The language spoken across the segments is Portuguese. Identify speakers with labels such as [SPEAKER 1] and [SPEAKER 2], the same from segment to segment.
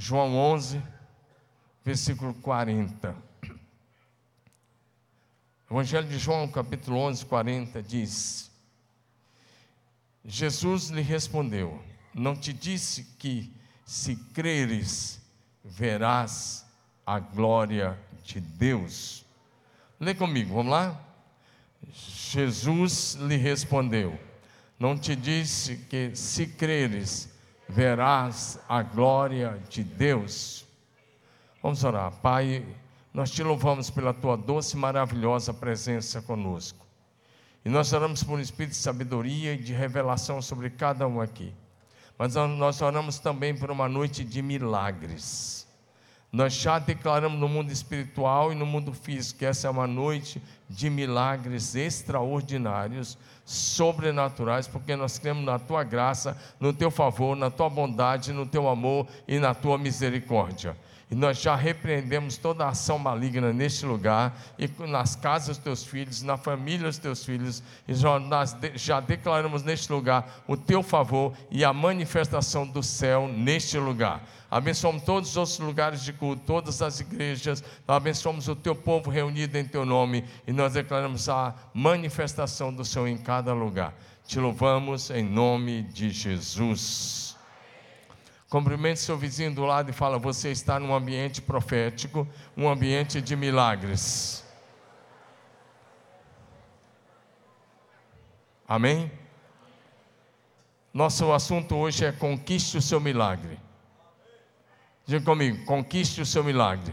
[SPEAKER 1] João 11, versículo 40. Evangelho de João, capítulo 11, 40, diz: Jesus lhe respondeu: Não te disse que, se creres, verás a glória de Deus? Lê comigo, vamos lá? Jesus lhe respondeu: Não te disse que, se creres, verás a glória de Deus? Vamos orar. Pai, nós te louvamos pela tua doce e maravilhosa presença conosco. E nós oramos por um espírito de sabedoria e de revelação sobre cada um aqui. Mas nós oramos também por uma noite de milagres. Nós já declaramos no mundo espiritual e no mundo físico que essa é uma noite de milagres extraordinários, sobrenaturais, porque nós cremos na tua graça, no teu favor, na tua bondade, no teu amor e na tua misericórdia. E nós já repreendemos toda ação maligna neste lugar, e nas casas dos teus filhos, na família dos teus filhos, e já, nós já declaramos neste lugar o teu favor e a manifestação do céu neste lugar. Abençoamos todos os outros lugares de culto, todas as igrejas, abençoamos o teu povo reunido em teu nome, e nós declaramos a manifestação do Senhor em cada lugar. Te louvamos em nome de Jesus. Cumprimente seu vizinho do lado e fala: Você está num ambiente profético, um ambiente de milagres. Amém? Nosso assunto hoje é conquiste o seu milagre. Diga comigo, conquiste o seu milagre.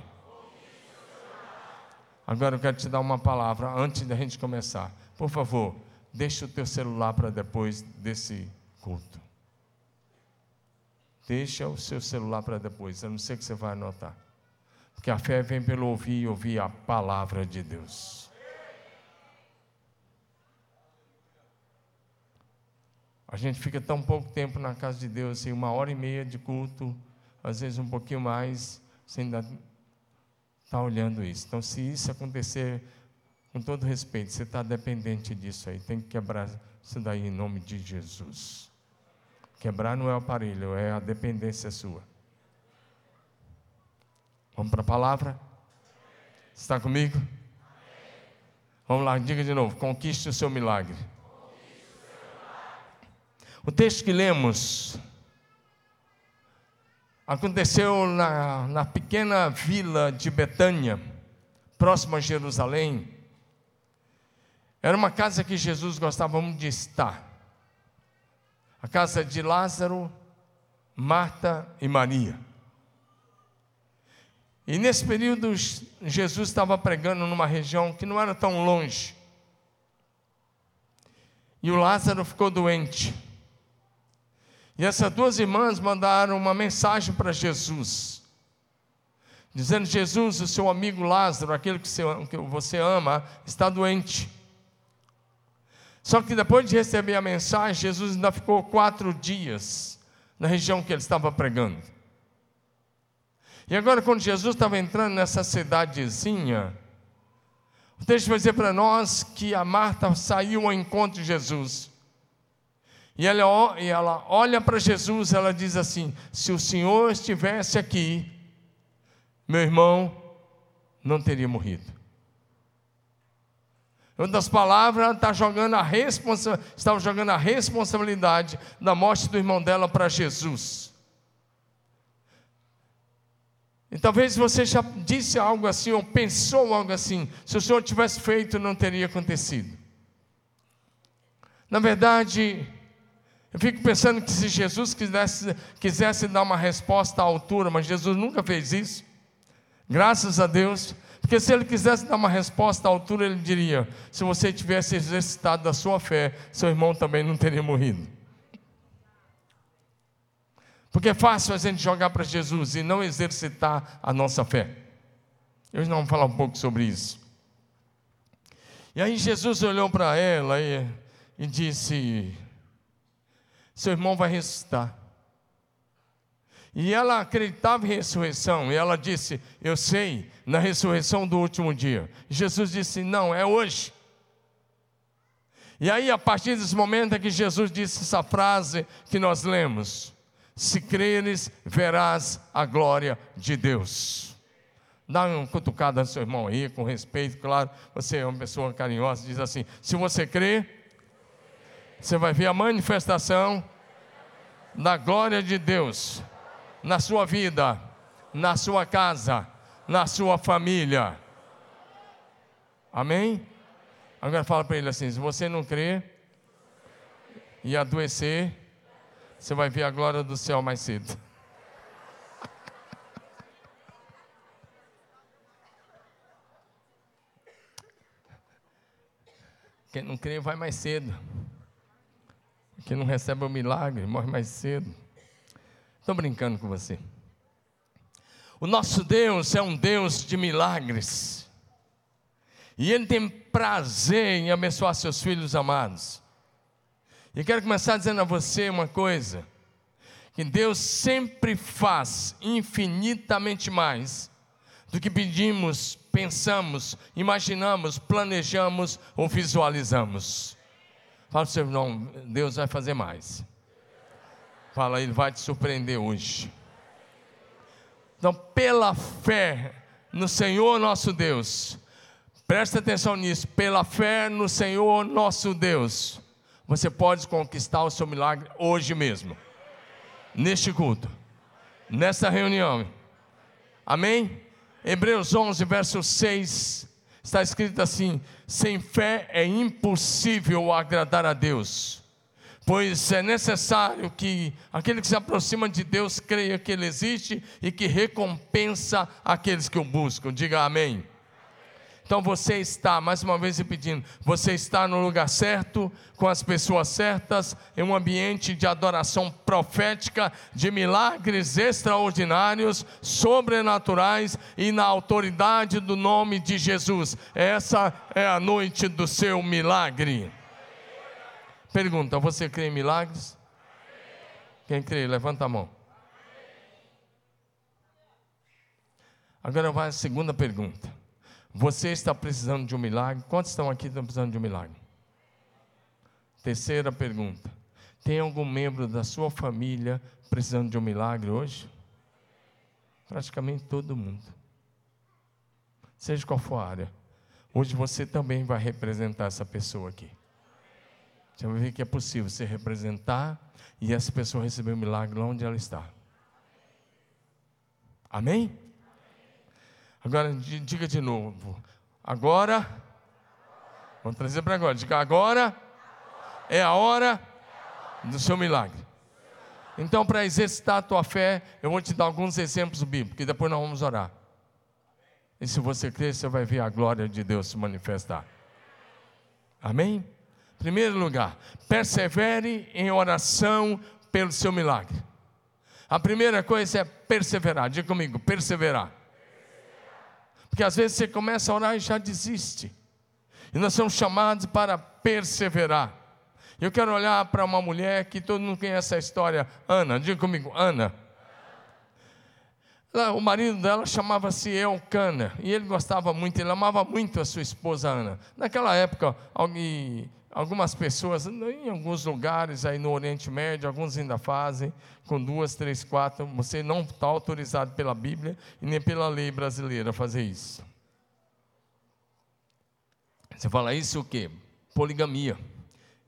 [SPEAKER 1] Agora eu quero te dar uma palavra antes da gente começar. Por favor, deixe o teu celular para depois desse culto. Deixa o seu celular para depois, a não ser que você vai anotar. Porque a fé vem pelo ouvir e ouvir a palavra de Deus. A gente fica tão pouco tempo na casa de Deus, assim, uma hora e meia de culto, às vezes um pouquinho mais, você ainda está olhando isso. Então, se isso acontecer, com todo respeito, você está dependente disso aí, tem que quebrar isso daí em nome de Jesus. Quebrar não é o aparelho, é a dependência sua. Vamos para a palavra? Está comigo? Vamos lá, diga de novo: conquiste o seu milagre. O texto que lemos aconteceu na, na pequena vila de Betânia, próximo a Jerusalém. Era uma casa que Jesus gostava muito de estar a casa de Lázaro, Marta e Maria. E nesse período, Jesus estava pregando numa região que não era tão longe. E o Lázaro ficou doente. E essas duas irmãs mandaram uma mensagem para Jesus, dizendo: Jesus, o seu amigo Lázaro, aquele que você ama, está doente. Só que depois de receber a mensagem, Jesus ainda ficou quatro dias na região que ele estava pregando. E agora, quando Jesus estava entrando nessa cidadezinha, o texto vai dizer para nós que a Marta saiu ao encontro de Jesus. E ela, e ela olha para Jesus, ela diz assim: Se o Senhor estivesse aqui, meu irmão não teria morrido. Em outras palavras, ela está jogando a responsa estava jogando a responsabilidade da morte do irmão dela para Jesus. E talvez você já disse algo assim, ou pensou algo assim, se o Senhor tivesse feito, não teria acontecido. Na verdade, eu fico pensando que se Jesus quisesse, quisesse dar uma resposta à altura, mas Jesus nunca fez isso, graças a Deus, porque se ele quisesse dar uma resposta à altura, ele diria: se você tivesse exercitado da sua fé, seu irmão também não teria morrido. Porque é fácil a gente jogar para Jesus e não exercitar a nossa fé. Hoje nós vamos falar um pouco sobre isso. E aí Jesus olhou para ela e, e disse: Seu irmão vai ressuscitar. E ela acreditava em ressurreição, e ela disse: Eu sei, na ressurreição do último dia. Jesus disse: Não, é hoje. E aí, a partir desse momento é que Jesus disse essa frase que nós lemos: Se creres, verás a glória de Deus. Dá uma cutucada no seu irmão aí, com respeito, claro. Você é uma pessoa carinhosa, diz assim: se você crê, você vai ver a manifestação da glória de Deus na sua vida, na sua casa, na sua família. Amém? Agora fala para ele assim: se você não crê e adoecer, você vai ver a glória do céu mais cedo. Quem não crê vai mais cedo. Quem não recebe o milagre morre mais cedo. Estou brincando com você. O nosso Deus é um Deus de milagres. E Ele tem prazer em abençoar seus filhos amados. E quero começar dizendo a você uma coisa: que Deus sempre faz infinitamente mais do que pedimos, pensamos, imaginamos, planejamos ou visualizamos. Fala para o seu irmão, Deus vai fazer mais. Fala, Ele vai te surpreender hoje. Então, pela fé no Senhor nosso Deus, presta atenção nisso, pela fé no Senhor nosso Deus, você pode conquistar o seu milagre hoje mesmo, neste culto, nessa reunião. Amém? Hebreus 11, verso 6, está escrito assim: sem fé é impossível agradar a Deus, pois é necessário que aquele que se aproxima de Deus creia que Ele existe e que recompensa aqueles que o buscam. Diga amém. Então você está, mais uma vez repetindo, você está no lugar certo, com as pessoas certas, em um ambiente de adoração profética, de milagres extraordinários, sobrenaturais e na autoridade do nome de Jesus. Essa é a noite do seu milagre. Pergunta: você crê em milagres? Quem crê? Levanta a mão. Agora vai a segunda pergunta. Você está precisando de um milagre? Quantos estão aqui estão precisando de um milagre? Terceira pergunta: tem algum membro da sua família precisando de um milagre hoje? Praticamente todo mundo. Seja qual for a área. Hoje você também vai representar essa pessoa aqui. Você vai ver que é possível você representar e essa pessoa receber o um milagre lá onde ela está. Amém? Agora, diga de novo. Agora, vamos trazer para agora. Diga agora é a hora do seu milagre. Então, para exercitar a tua fé, eu vou te dar alguns exemplos bíblicos, e depois nós vamos orar. E se você crer, você vai ver a glória de Deus se manifestar. Amém? Primeiro lugar, persevere em oração pelo seu milagre. A primeira coisa é perseverar. Diga comigo, perseverar. Porque às vezes você começa a orar e já desiste. E nós somos chamados para perseverar. Eu quero olhar para uma mulher que todo mundo conhece a história, Ana, diga comigo, Ana. O marido dela chamava-se Elcana, e ele gostava muito, ele amava muito a sua esposa Ana. Naquela época, alguém, Algumas pessoas, em alguns lugares aí no Oriente Médio, alguns ainda fazem, com duas, três, quatro. Você não está autorizado pela Bíblia e nem pela lei brasileira a fazer isso. Você fala isso o quê? Poligamia.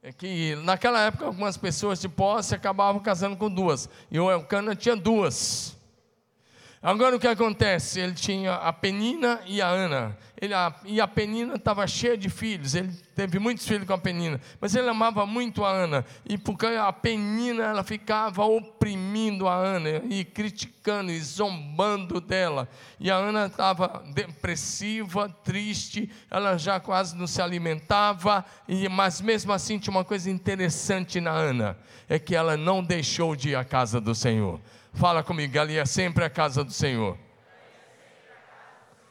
[SPEAKER 1] É que naquela época algumas pessoas de posse acabavam casando com duas. E o Elcana tinha duas. Agora o que acontece? Ele tinha a Penina e a Ana. Ele, a, e a Penina estava cheia de filhos. Ele teve muitos filhos com a Penina. Mas ele amava muito a Ana. E porque a Penina ela ficava oprimindo a Ana e criticando e zombando dela. E a Ana estava depressiva, triste. Ela já quase não se alimentava. E, mas mesmo assim tinha uma coisa interessante na Ana: é que ela não deixou de ir à casa do Senhor. Fala comigo, ali é sempre a casa do Senhor.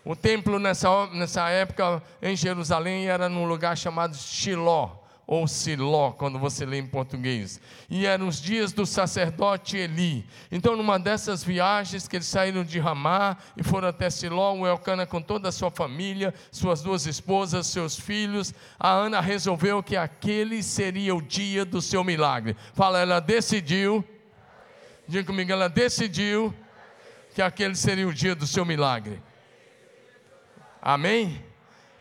[SPEAKER 1] O templo nessa, nessa época em Jerusalém era num lugar chamado Shiló, ou Siló, quando você lê em português. E eram os dias do sacerdote Eli. Então, numa dessas viagens que eles saíram de Ramá e foram até Siló, o Elcana com toda a sua família, suas duas esposas, seus filhos, a Ana resolveu que aquele seria o dia do seu milagre. Fala, ela decidiu Diga comigo, ela decidiu que aquele seria o dia do seu milagre. Amém?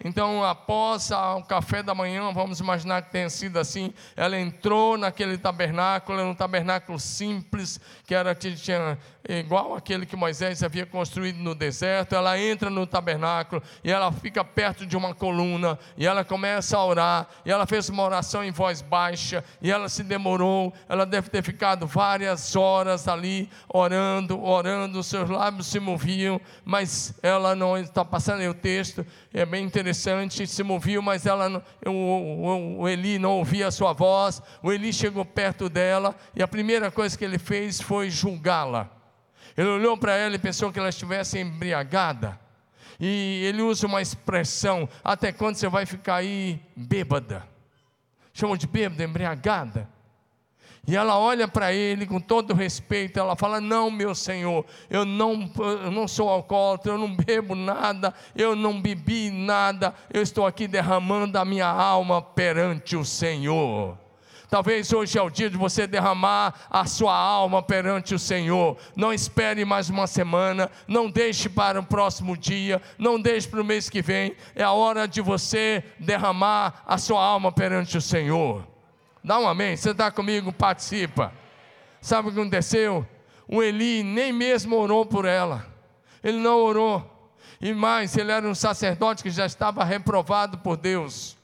[SPEAKER 1] Então, após o café da manhã, vamos imaginar que tenha sido assim. Ela entrou naquele tabernáculo, era um tabernáculo simples, que era tinha igual aquele que Moisés havia construído no deserto. Ela entra no tabernáculo e ela fica perto de uma coluna e ela começa a orar. E ela fez uma oração em voz baixa e ela se demorou. Ela deve ter ficado várias horas ali orando, orando. Seus lábios se moviam, mas ela não está passando aí o texto. É bem interessante. Se moviam, mas ela o, o, o Eli não ouvia a sua voz. O Eli chegou perto dela e a primeira coisa que ele fez foi julgá-la. Ele olhou para ela e pensou que ela estivesse embriagada. E ele usa uma expressão: até quando você vai ficar aí bêbada? Chamam de bêbada, embriagada. E ela olha para ele com todo respeito, ela fala: Não, meu Senhor, eu não, eu não sou alcoólatra, eu não bebo nada, eu não bebi nada, eu estou aqui derramando a minha alma perante o Senhor. Talvez hoje é o dia de você derramar a sua alma perante o Senhor. Não espere mais uma semana, não deixe para o próximo dia, não deixe para o mês que vem. É a hora de você derramar a sua alma perante o Senhor. Dá um amém. Você está comigo? Participa. Sabe o que aconteceu? O Eli nem mesmo orou por ela. Ele não orou. E mais, ele era um sacerdote que já estava reprovado por Deus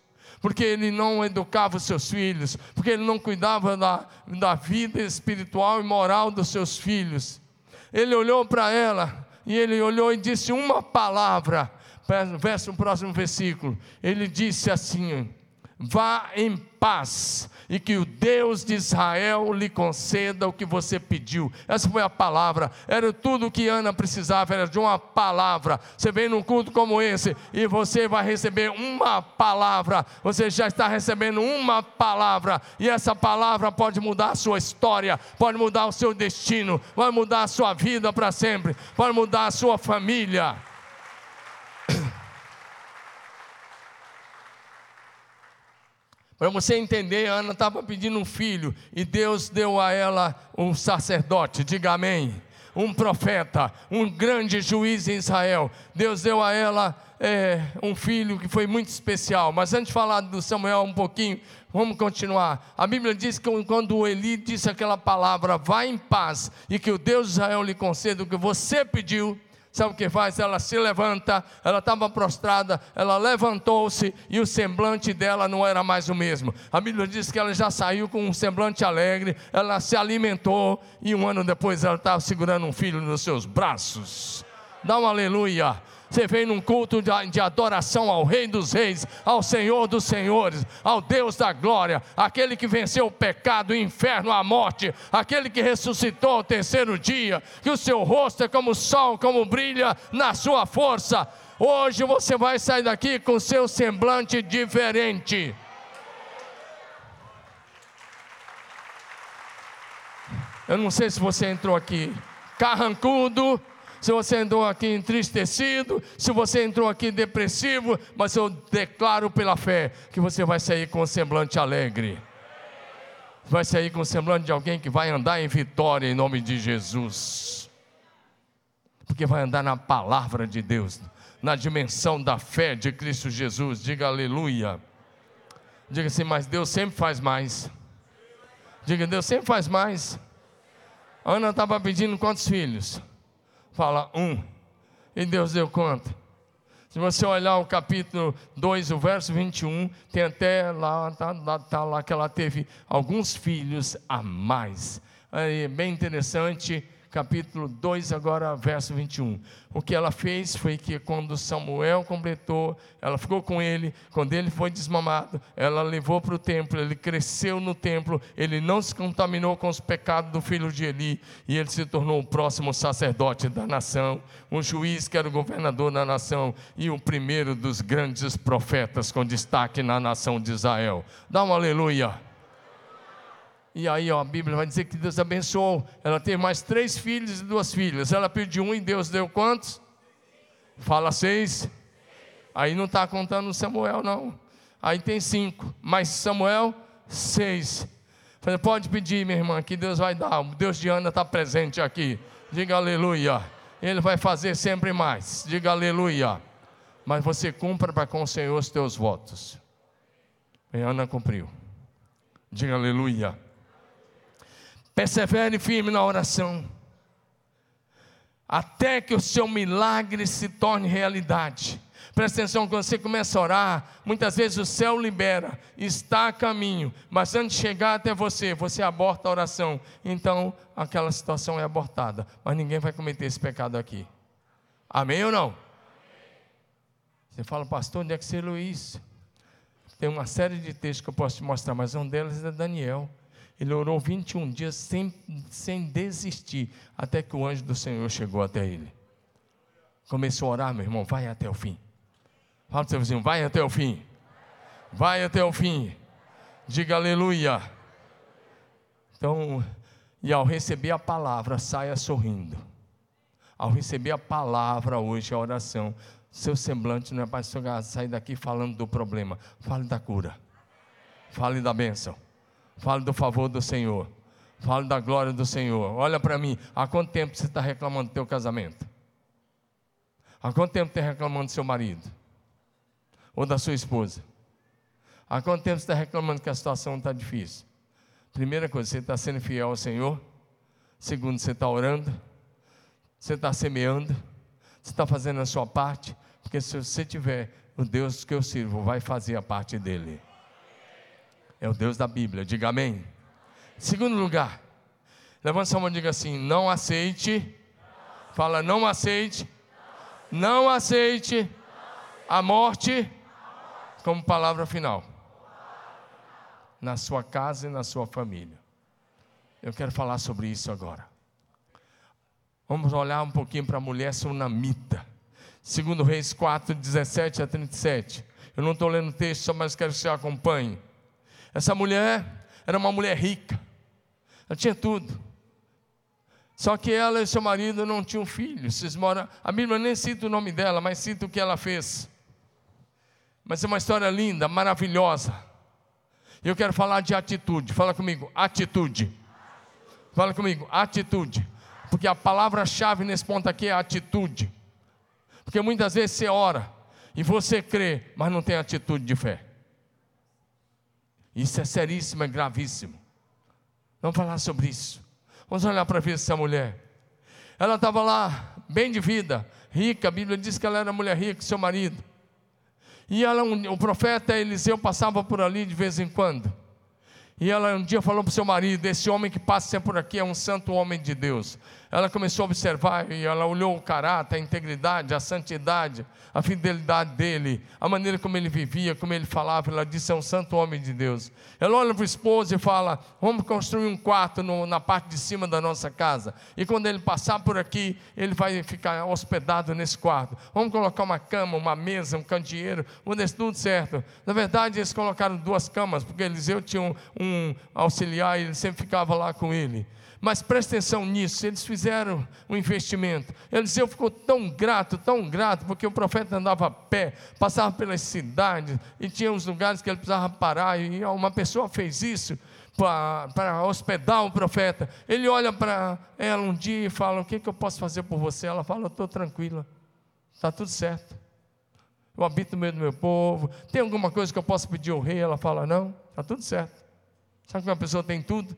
[SPEAKER 1] porque ele não educava os seus filhos, porque ele não cuidava da, da vida espiritual e moral dos seus filhos. Ele olhou para ela e ele olhou e disse uma palavra, verso no próximo versículo. Ele disse assim: Vá em paz e que o Deus de Israel lhe conceda o que você pediu. Essa foi a palavra, era tudo o que Ana precisava, era de uma palavra. Você vem num culto como esse e você vai receber uma palavra, você já está recebendo uma palavra, e essa palavra pode mudar a sua história, pode mudar o seu destino, vai mudar a sua vida para sempre, pode mudar a sua família. Para você entender, Ana estava pedindo um filho e Deus deu a ela um sacerdote, diga amém. Um profeta, um grande juiz em Israel. Deus deu a ela é, um filho que foi muito especial. Mas antes de falar do Samuel um pouquinho, vamos continuar. A Bíblia diz que quando Eli disse aquela palavra, vá em paz e que o Deus de Israel lhe conceda o que você pediu, sabe o que faz? Ela se levanta, ela estava prostrada, ela levantou-se e o semblante dela não era mais o mesmo. A Bíblia diz que ela já saiu com um semblante alegre, ela se alimentou e um ano depois ela estava segurando um filho nos seus braços. Dá um aleluia. Você vem num culto de, adoração ao Rei dos Reis, ao Senhor dos Senhores, ao Deus da glória, aquele que venceu o pecado, o inferno, a morte, aquele que ressuscitou ao terceiro dia, que o seu rosto é como o sol, como brilha na sua força. Hoje você vai sair daqui com seu semblante diferente. Eu não sei se você entrou aqui carrancudo, se você entrou aqui entristecido, se você entrou aqui depressivo, mas eu declaro pela fé que você vai sair com um semblante alegre. Vai sair com o semblante de alguém que vai andar em vitória em nome de Jesus. Porque vai andar na palavra de Deus, na dimensão da fé de Cristo Jesus. Diga aleluia. Diga assim, mas Deus sempre faz mais. Diga, Deus sempre faz mais. A Ana estava pedindo quantos filhos? Fala um. E Deus deu conta. Se você olhar o capítulo 2, o verso 21, tem até lá, tá, tá lá que ela teve alguns filhos a mais. É bem interessante capítulo 2, agora verso 21. O que ela fez foi que quando Samuel completou, ela ficou com ele, quando ele foi desmamado, ela levou para o templo, ele cresceu no templo, ele não se contaminou com os pecados do filho de Eli, e ele se tornou o próximo sacerdote da nação, um juiz que era o governador da nação, e o primeiro dos grandes profetas com destaque na nação de Israel. Dá um aleluia. E aí ó, a Bíblia vai dizer que Deus abençoou. Ela teve mais três filhos e duas filhas. Ela pediu um e Deus deu quantos? Fala seis. Aí não está contando Samuel, não. Aí tem cinco. Mas Samuel, seis. Falei, pode pedir, minha irmã, que Deus vai dar. O Deus de Ana está presente aqui. Diga aleluia. Ele vai fazer sempre mais. Diga aleluia. Mas você cumpra para com o Senhor os teus votos. E Ana cumpriu. Diga aleluia. Persevere firme na oração. Até que o seu milagre se torne realidade. Presta atenção, quando você começa a orar, muitas vezes o céu libera, está a caminho, mas antes de chegar até você, você aborta a oração. Então, aquela situação é abortada. Mas ninguém vai cometer esse pecado aqui. Amém ou não? Você fala, pastor, onde é que você leu isso? Tem uma série de textos que eu posso te mostrar, mas um deles é Daniel. Ele orou 21 dias sem, sem desistir, até que o anjo do Senhor chegou até ele. Começou a orar, meu irmão, vai até o fim. Fala para o seu vizinho, vai até o fim. Vai até o fim. Diga aleluia. Então, e ao receber a palavra, saia sorrindo. Ao receber a palavra hoje, a oração, seu semblante não é para sair daqui falando do problema. Fale da cura. Fale da bênção. Fale do favor do Senhor. Fale da glória do Senhor. Olha para mim, há quanto tempo você está reclamando do teu casamento? Há quanto tempo está reclamando do seu marido? ou da sua esposa? Há quanto tempo você está reclamando que a situação está difícil? Primeira coisa, você está sendo fiel ao Senhor. Segundo, você está orando. Você está semeando. Você está fazendo a sua parte. Porque se você tiver, o Deus que eu sirvo vai fazer a parte dele. É o Deus da Bíblia. Diga amém. Segundo lugar, levanta sua mão e diga assim: não aceite. Fala, não aceite. Não aceite a morte como palavra final. Na sua casa e na sua família. Eu quero falar sobre isso agora. Vamos olhar um pouquinho para a mulher sunamita. Segundo Reis 4, 17 a 37. Eu não estou lendo o texto, mas quero que você acompanhe. Essa mulher era uma mulher rica. Ela tinha tudo. Só que ela e seu marido não tinham filhos. Vocês moram... A Bíblia nem cita o nome dela, mas cita o que ela fez. Mas é uma história linda, maravilhosa. E eu quero falar de atitude. Fala comigo, atitude. Fala comigo, atitude. Porque a palavra-chave nesse ponto aqui é atitude. Porque muitas vezes você ora e você crê, mas não tem atitude de fé. Isso é seríssimo, é gravíssimo. Vamos falar sobre isso. Vamos olhar para ver essa mulher. Ela estava lá, bem de vida, rica. A Bíblia diz que ela era mulher rica, seu marido. E ela, um, o profeta Eliseu passava por ali de vez em quando. E ela um dia falou para o seu marido: Esse homem que passa por aqui é um santo homem de Deus. Ela começou a observar e ela olhou o caráter, a integridade, a santidade, a fidelidade dele, a maneira como ele vivia, como ele falava. Ela disse: É um santo homem de Deus. Ela olha para o esposo e fala: Vamos construir um quarto no, na parte de cima da nossa casa. E quando ele passar por aqui, ele vai ficar hospedado nesse quarto. Vamos colocar uma cama, uma mesa, um candeeiro, deixar tudo certo. Na verdade, eles colocaram duas camas, porque Eliseu tinha um, um auxiliar e ele sempre ficava lá com ele. Mas presta atenção nisso, eles fizeram um investimento. Eliseu ficou tão grato, tão grato, porque o profeta andava a pé, passava pelas cidades, e tinha uns lugares que ele precisava parar, e uma pessoa fez isso para hospedar o profeta. Ele olha para ela um dia e fala: O que, que eu posso fazer por você? Ela fala: Estou tranquila, está tudo certo. Eu habito no meio do meu povo. Tem alguma coisa que eu possa pedir ao rei? Ela fala: Não, está tudo certo. Sabe que uma pessoa tem tudo?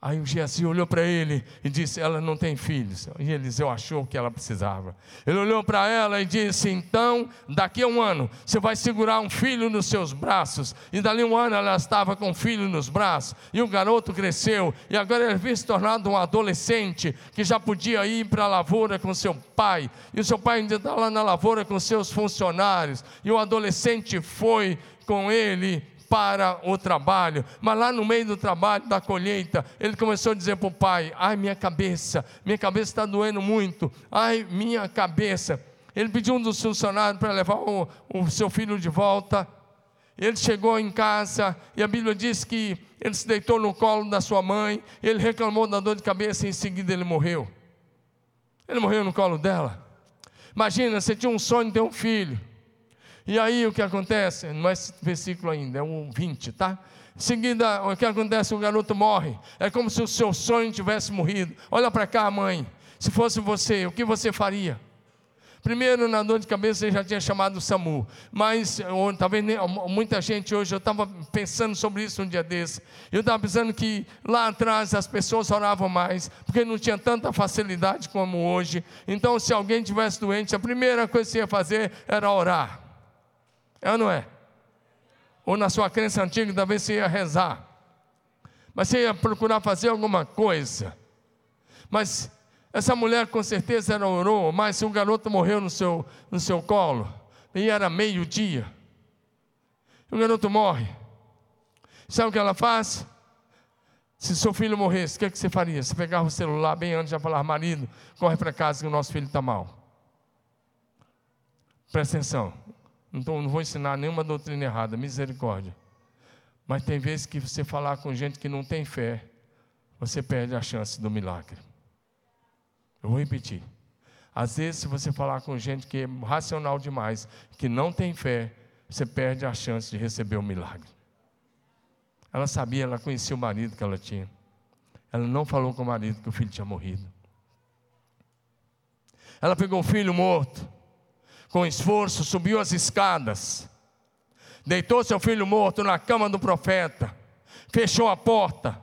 [SPEAKER 1] Aí o Geazi olhou para ele e disse: Ela não tem filhos. E Eliseu achou que ela precisava. Ele olhou para ela e disse: Então, daqui a um ano, você vai segurar um filho nos seus braços. E dali um ano ela estava com um filho nos braços. E o garoto cresceu. E agora ele havia se tornado um adolescente que já podia ir para a lavoura com seu pai. E o seu pai ainda está lá na lavoura com seus funcionários. E o adolescente foi com ele para o trabalho, mas lá no meio do trabalho, da colheita, ele começou a dizer para o pai: Ai, minha cabeça, minha cabeça está doendo muito, ai, minha cabeça. Ele pediu um dos funcionários para levar o, o seu filho de volta. Ele chegou em casa e a Bíblia diz que ele se deitou no colo da sua mãe, ele reclamou da dor de cabeça e em seguida ele morreu. Ele morreu no colo dela. Imagina, você tinha um sonho de ter um filho. E aí o que acontece? Não é esse versículo ainda, é o 20, tá? Em seguida, o que acontece? O garoto morre. É como se o seu sonho tivesse morrido. Olha para cá, mãe. Se fosse você, o que você faria? Primeiro, na dor de cabeça, ele já tinha chamado o SAMU. Mas, talvez muita gente hoje, eu estava pensando sobre isso um dia desse. Eu estava pensando que lá atrás as pessoas oravam mais, porque não tinha tanta facilidade como hoje. Então, se alguém tivesse doente, a primeira coisa que você ia fazer era orar. É ou não é? Ou na sua crença antiga, talvez você ia rezar. Mas você ia procurar fazer alguma coisa. Mas essa mulher com certeza ela orou, mas se o garoto morreu no seu, no seu colo, e era meio-dia, o garoto morre. Sabe o que ela faz? Se seu filho morresse, o que, é que você faria? Você pegava o celular bem antes de falar, marido, corre para casa que o nosso filho está mal. Presta atenção. Então, não vou ensinar nenhuma doutrina errada, misericórdia. Mas tem vezes que você falar com gente que não tem fé, você perde a chance do milagre. Eu vou repetir. Às vezes, se você falar com gente que é racional demais, que não tem fé, você perde a chance de receber o um milagre. Ela sabia, ela conhecia o marido que ela tinha. Ela não falou com o marido que o filho tinha morrido. Ela pegou o filho morto, com esforço, subiu as escadas, deitou seu filho morto na cama do profeta, fechou a porta,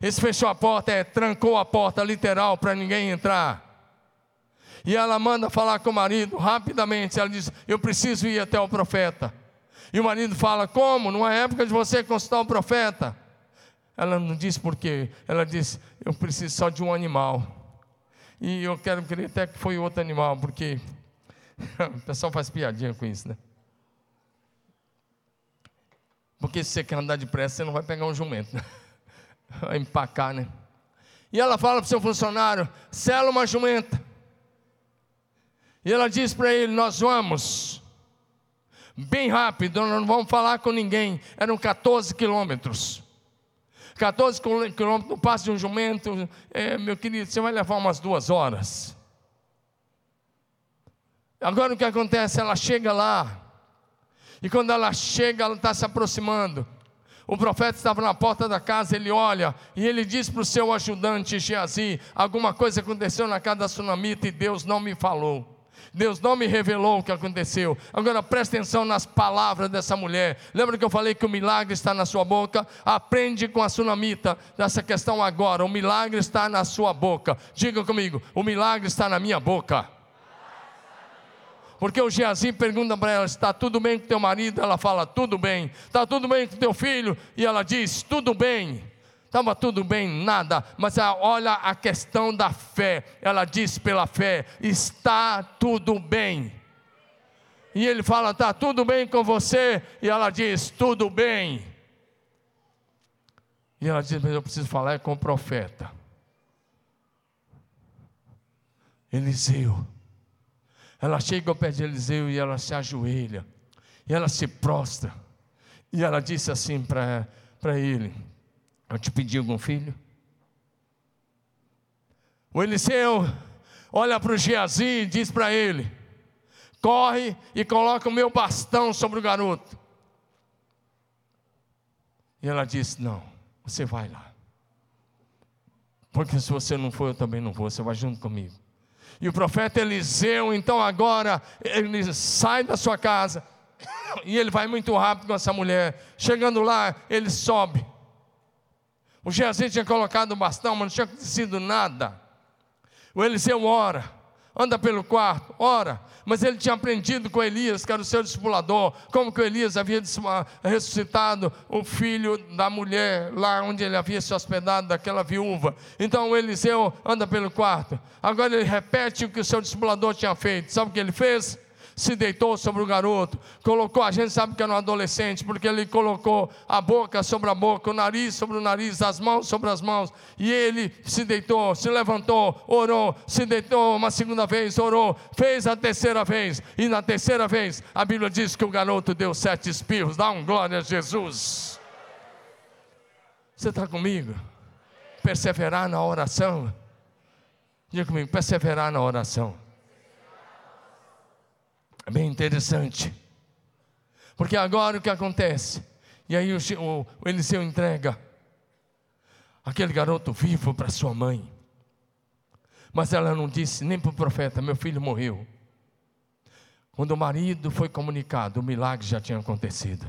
[SPEAKER 1] esse fechou a porta é trancou a porta literal para ninguém entrar. E ela manda falar com o marido rapidamente. Ela diz: Eu preciso ir até o profeta. E o marido fala: Como? Numa época de você consultar o profeta. Ela não diz por quê. Ela diz: Eu preciso só de um animal. E eu quero crer até que foi outro animal, porque o pessoal faz piadinha com isso, né? Porque se você quer andar depressa, você não vai pegar um jumento. Né? empacar, né? E ela fala para o seu funcionário: sela uma jumenta. E ela diz para ele: Nós vamos, bem rápido, nós não vamos falar com ninguém. Eram 14 quilômetros. 14 quilômetros no passo de um jumento, é, meu querido, você vai levar umas duas horas. Agora o que acontece? Ela chega lá, e quando ela chega, ela está se aproximando. O profeta estava na porta da casa, ele olha e ele diz para o seu ajudante Geazi: Alguma coisa aconteceu na casa da sunamita e Deus não me falou. Deus não me revelou o que aconteceu. Agora preste atenção nas palavras dessa mulher. Lembra que eu falei que o milagre está na sua boca? Aprende com a sunamita dessa questão agora. O milagre está na sua boca. Diga comigo: o milagre está na minha boca. Porque o Geazi pergunta para ela: está tudo bem com teu marido? Ela fala: tudo bem. Está tudo bem com teu filho? E ela diz: tudo bem. Estava tudo bem, nada, mas olha a questão da fé. Ela diz pela fé: está tudo bem. E ele fala: está tudo bem com você? E ela diz: tudo bem. E ela diz: mas eu preciso falar com o profeta. Eliseu. Ela chega ao pé de Eliseu e ela se ajoelha, e ela se prostra, e ela disse assim para ele: Eu te pedi algum filho? O Eliseu olha para o Geazi e diz para ele: Corre e coloca o meu bastão sobre o garoto. E ela disse: Não, você vai lá. Porque se você não for, eu também não vou, você vai junto comigo. E o profeta Eliseu, então agora, ele sai da sua casa e ele vai muito rápido com essa mulher. Chegando lá, ele sobe. O Geazi tinha colocado o bastão, mas não tinha acontecido nada. O Eliseu ora anda pelo quarto, ora. Mas ele tinha aprendido com Elias, que era o seu discipulador, como que Elias havia ressuscitado o filho da mulher, lá onde ele havia se hospedado, daquela viúva. Então o Eliseu anda pelo quarto. Agora ele repete o que o seu discipulador tinha feito. Sabe o que ele fez? Se deitou sobre o garoto, colocou, a gente sabe que era um adolescente, porque ele colocou a boca sobre a boca, o nariz sobre o nariz, as mãos sobre as mãos, e ele se deitou, se levantou, orou, se deitou uma segunda vez, orou, fez a terceira vez, e na terceira vez a Bíblia diz que o garoto deu sete espirros, dá um glória a Jesus. Você está comigo? Perseverar na oração. Diga comigo, perseverar na oração. É bem interessante. Porque agora o que acontece? E aí o, o, o Eliseu entrega aquele garoto vivo para sua mãe. Mas ela não disse nem para o profeta: meu filho morreu. Quando o marido foi comunicado, o milagre já tinha acontecido.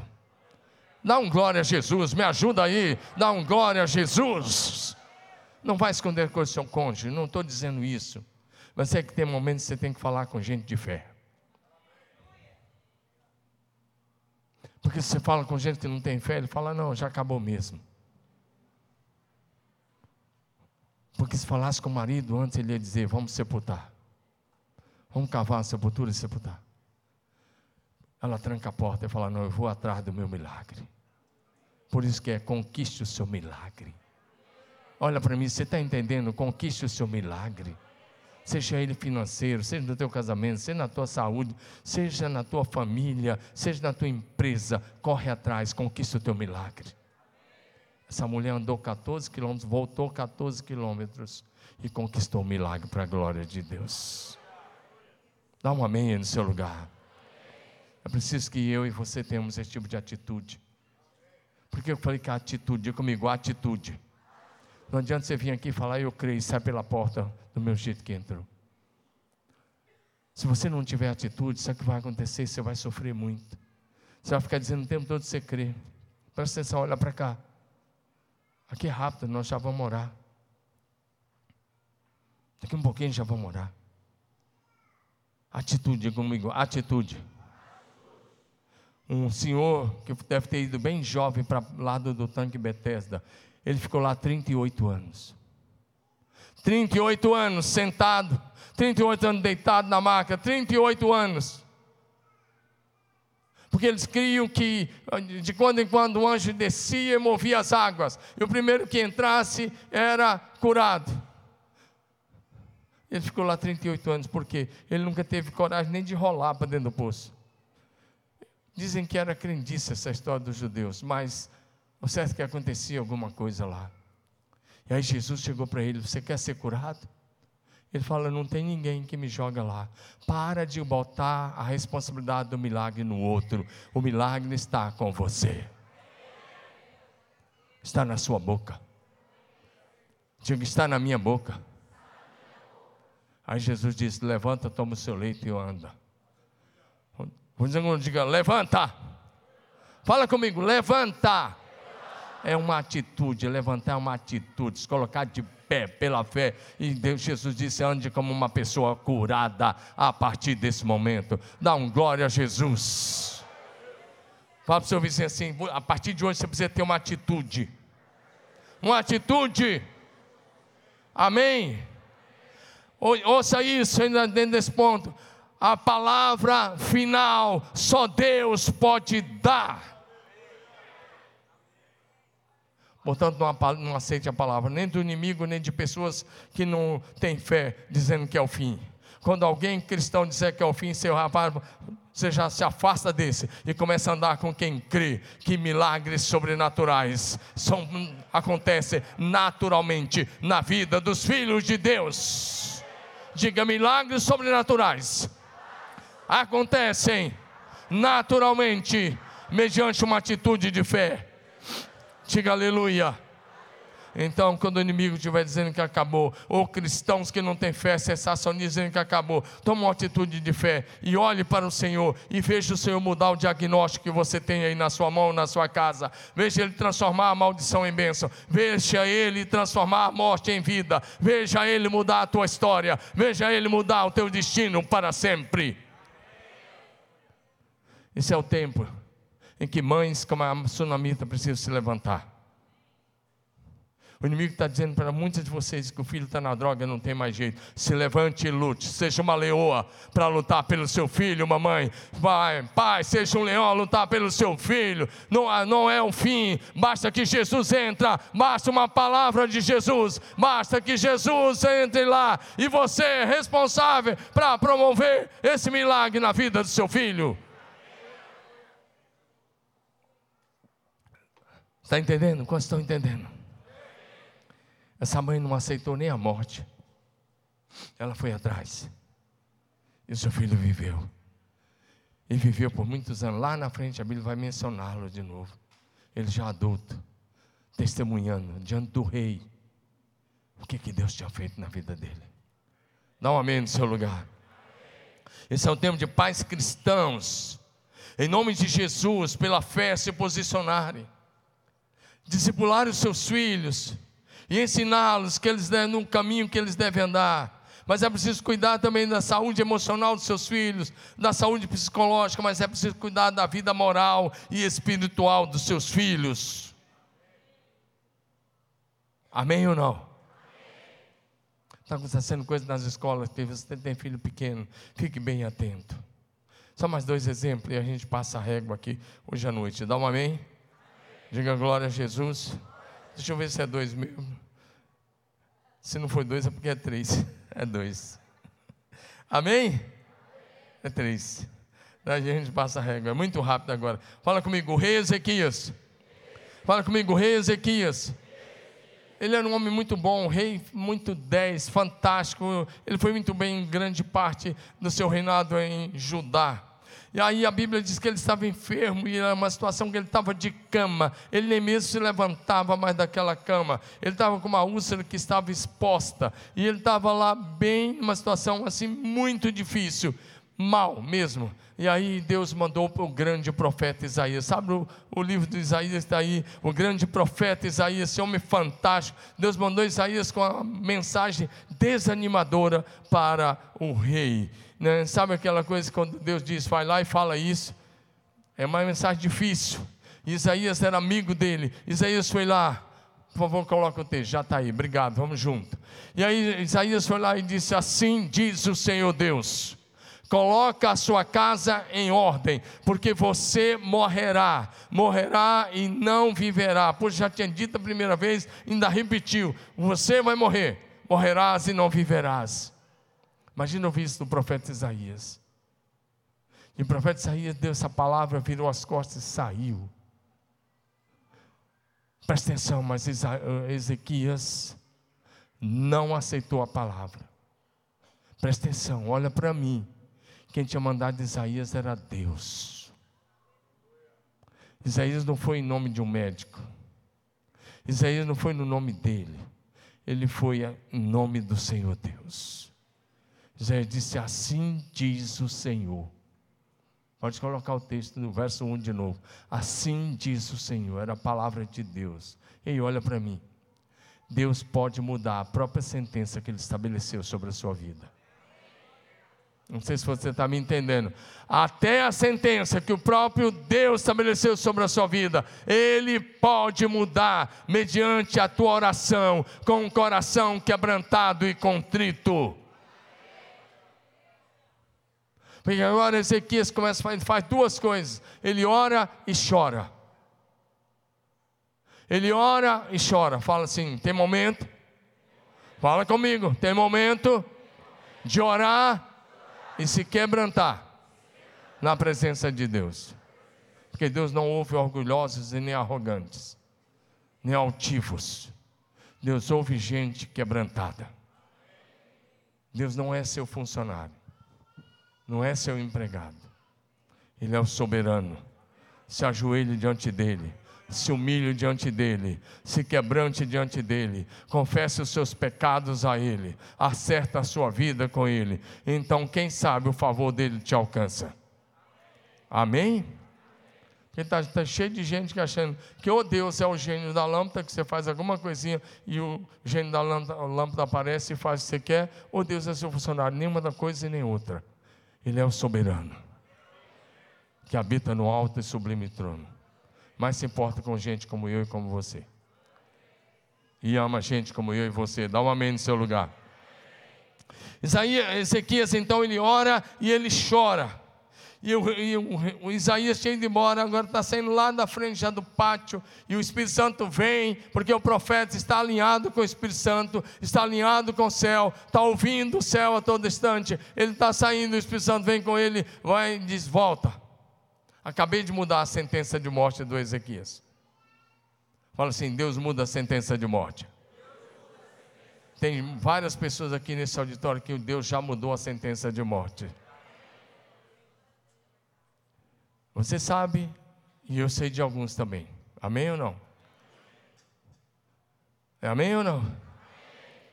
[SPEAKER 1] Dá um glória a Jesus, me ajuda aí, dá um glória a Jesus. Não vai esconder coisa do seu cônjuge, não estou dizendo isso. Mas é que tem momentos que você tem que falar com gente de fé. Porque se você fala com gente que não tem fé, ele fala: não, já acabou mesmo. Porque se falasse com o marido antes, ele ia dizer: vamos sepultar. Vamos cavar a sepultura e sepultar. Ela tranca a porta e fala: Não, eu vou atrás do meu milagre. Por isso que é conquiste o seu milagre. Olha para mim, você está entendendo? Conquiste o seu milagre. Seja ele financeiro, seja no teu casamento, seja na tua saúde, seja na tua família, seja na tua empresa, corre atrás, conquiste o teu milagre. Essa mulher andou 14 quilômetros, voltou 14 quilômetros e conquistou o milagre para a glória de Deus. Dá um amém aí no seu lugar. É preciso que eu e você tenhamos esse tipo de atitude. Porque eu falei que a atitude, diga comigo, a atitude. Não adianta você vir aqui e falar, eu creio, e sai pela porta do meu jeito que entrou. Se você não tiver atitude, sabe o que vai acontecer? Você vai sofrer muito. Você vai ficar dizendo o tempo todo você crê. Presta atenção, olha para cá. Aqui é rápido, nós já vamos orar. Daqui um pouquinho já vamos orar. Atitude, comigo, atitude um senhor que deve ter ido bem jovem para o lado do tanque Bethesda. Ele ficou lá 38 anos. 38 anos sentado, 38 anos deitado na maca, 38 anos. Porque eles criam que de quando em quando o anjo descia e movia as águas, e o primeiro que entrasse era curado. Ele ficou lá 38 anos, porque ele nunca teve coragem nem de rolar para dentro do poço. Dizem que era crendice essa história dos judeus, mas o certo que acontecia alguma coisa lá. E aí Jesus chegou para ele: Você quer ser curado? Ele fala: Não tem ninguém que me joga lá. Para de botar a responsabilidade do milagre no outro. O milagre está com você, está na sua boca. Diga: Está na minha boca. Aí Jesus disse: Levanta, toma o seu leito e anda. Dizer, diga, levanta. Fala comigo, levanta. É uma atitude, levantar uma atitude, se colocar de pé pela fé. E Deus, Jesus disse: ande como uma pessoa curada a partir desse momento. Dá um glória a Jesus. Fala para o seu vizinho assim: a partir de hoje você precisa ter uma atitude. Uma atitude. Amém. Ouça isso ainda dentro desse ponto a palavra final só Deus pode dar. Portanto, não, não aceite a palavra nem do inimigo, nem de pessoas que não têm fé, dizendo que é o fim. Quando alguém cristão disser que é o fim, seu rapaz, você já se afasta desse e começa a andar com quem crê que milagres sobrenaturais são, acontecem naturalmente na vida dos filhos de Deus. Diga milagres sobrenaturais acontecem naturalmente, mediante uma atitude de fé. Diga aleluia. Então, quando o inimigo estiver dizendo que acabou, ou cristãos que não têm fé, cessacionistas dizendo que acabou, toma uma atitude de fé e olhe para o Senhor e veja o Senhor mudar o diagnóstico que você tem aí na sua mão, na sua casa. Veja Ele transformar a maldição em bênção. Veja Ele transformar a morte em vida. Veja Ele mudar a tua história. Veja Ele mudar o teu destino para sempre. Esse é o tempo em que mães como a sunamita precisam se levantar. O inimigo está dizendo para muitos de vocês que o filho está na droga, não tem mais jeito. Se levante e lute. Seja uma leoa para lutar pelo seu filho, mamãe. Pai, pai, seja um leão a lutar pelo seu filho. Não, não é o fim. Basta que Jesus entra. Basta uma palavra de Jesus. Basta que Jesus entre lá. E você é responsável para promover esse milagre na vida do seu filho. Está entendendo? Quantos estão entendendo? Essa mãe não aceitou nem a morte. Ela foi atrás. E seu filho viveu. E viveu por muitos anos. Lá na frente a Bíblia vai mencioná-lo de novo. Ele já adulto, testemunhando diante do rei o que, que Deus tinha feito na vida dele. Dá um amém no seu lugar. Esse é o tempo de pais cristãos, em nome de Jesus, pela fé, se posicionarem, discipular os seus filhos e ensiná-los que eles devem, no caminho que eles devem andar. Mas é preciso cuidar também da saúde emocional dos seus filhos, da saúde psicológica, mas é preciso cuidar da vida moral e espiritual dos seus filhos. Amém ou não? Está acontecendo coisa nas escolas, que você tem filho pequeno, fique bem atento. Só mais dois exemplos e a gente passa a régua aqui hoje à noite. Dá um amém? Diga glória a Jesus. Deixa eu ver se é dois mesmo. Se não foi dois, é porque é três. É dois. Amém? É três. A gente passa a régua. É muito rápido agora. Fala comigo, rei Ezequias. Fala comigo, rei Ezequias. Ele era um homem muito bom, um rei muito dez, fantástico. Ele foi muito bem em grande parte do seu reinado em Judá. E aí a Bíblia diz que ele estava enfermo e era uma situação que ele estava de cama. Ele nem mesmo se levantava mais daquela cama. Ele estava com uma úlcera que estava exposta. E ele estava lá bem, numa situação assim muito difícil mal mesmo. E aí Deus mandou para o grande profeta Isaías. Sabe o, o livro de Isaías está aí, o grande profeta Isaías, esse homem fantástico. Deus mandou Isaías com uma mensagem desanimadora para o rei. Né? Sabe aquela coisa quando Deus diz, vai lá e fala isso? É uma mensagem difícil. Isaías era amigo dele. Isaías foi lá. Por favor, coloca o texto, já está aí, obrigado, vamos junto. E aí Isaías foi lá e disse: Assim diz o Senhor Deus Coloca a sua casa em ordem, porque você morrerá, morrerá e não viverá. Pois já tinha dito a primeira vez, ainda repetiu: você vai morrer, morrerás e não viverás. Imagina ouvir isso do profeta Isaías. E o profeta Isaías deu essa palavra, virou as costas e saiu. Presta atenção, mas Ezequias não aceitou a palavra. Presta atenção, olha para mim. Quem tinha mandado Isaías era Deus. Isaías não foi em nome de um médico. Isaías não foi no nome dele. Ele foi em nome do Senhor Deus. Isaías disse: Assim diz o Senhor. Pode colocar o texto no verso 1 de novo. Assim diz o Senhor, era a palavra de Deus. Ei, olha para mim. Deus pode mudar a própria sentença que Ele estabeleceu sobre a sua vida. Não sei se você está me entendendo. Até a sentença que o próprio Deus estabeleceu sobre a sua vida, Ele pode mudar mediante a tua oração, com um coração quebrantado e contrito. Porque agora Ezequias começa a fazer faz duas coisas: ele ora e chora. Ele ora e chora. Fala assim: tem momento? Fala comigo. Tem momento de orar e se quebrantar na presença de Deus. Porque Deus não ouve orgulhosos e nem arrogantes, nem altivos. Deus ouve gente quebrantada. Deus não é seu funcionário, não é seu empregado. Ele é o soberano. Se ajoelhe diante dele se humilhe diante dele, se quebrante diante dele, confesse os seus pecados a ele, acerta a sua vida com ele. Então, quem sabe o favor dele te alcança. Amém? Porque está tá cheio de gente que achando que o oh, Deus é o gênio da lâmpada, que você faz alguma coisinha e o gênio da lâmpada, lâmpada aparece e faz o que você quer, ou oh, Deus é seu funcionário, nenhuma da coisa e nem outra. Ele é o soberano, que habita no alto e sublime trono mas se importa com gente como eu e como você. E ama gente como eu e você. Dá um amém no seu lugar. Isaías, Ezequias, então, ele ora e ele chora. E o, e o, o Isaías tinha ido embora, agora está saindo lá da frente já do pátio, e o Espírito Santo vem, porque o profeta está alinhado com o Espírito Santo, está alinhado com o céu, está ouvindo o céu a todo instante. Ele está saindo, o Espírito Santo vem com ele, vai e diz: volta Acabei de mudar a sentença de morte do Ezequias. Fala assim: Deus muda a sentença de morte. Tem várias pessoas aqui nesse auditório que Deus já mudou a sentença de morte. Você sabe, e eu sei de alguns também. Amém ou não? É amém ou não?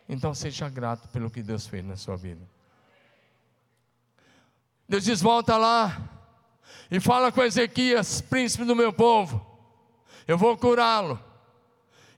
[SPEAKER 1] Então seja grato pelo que Deus fez na sua vida. Deus diz: volta lá e fala com Ezequias, príncipe do meu povo. Eu vou curá-lo.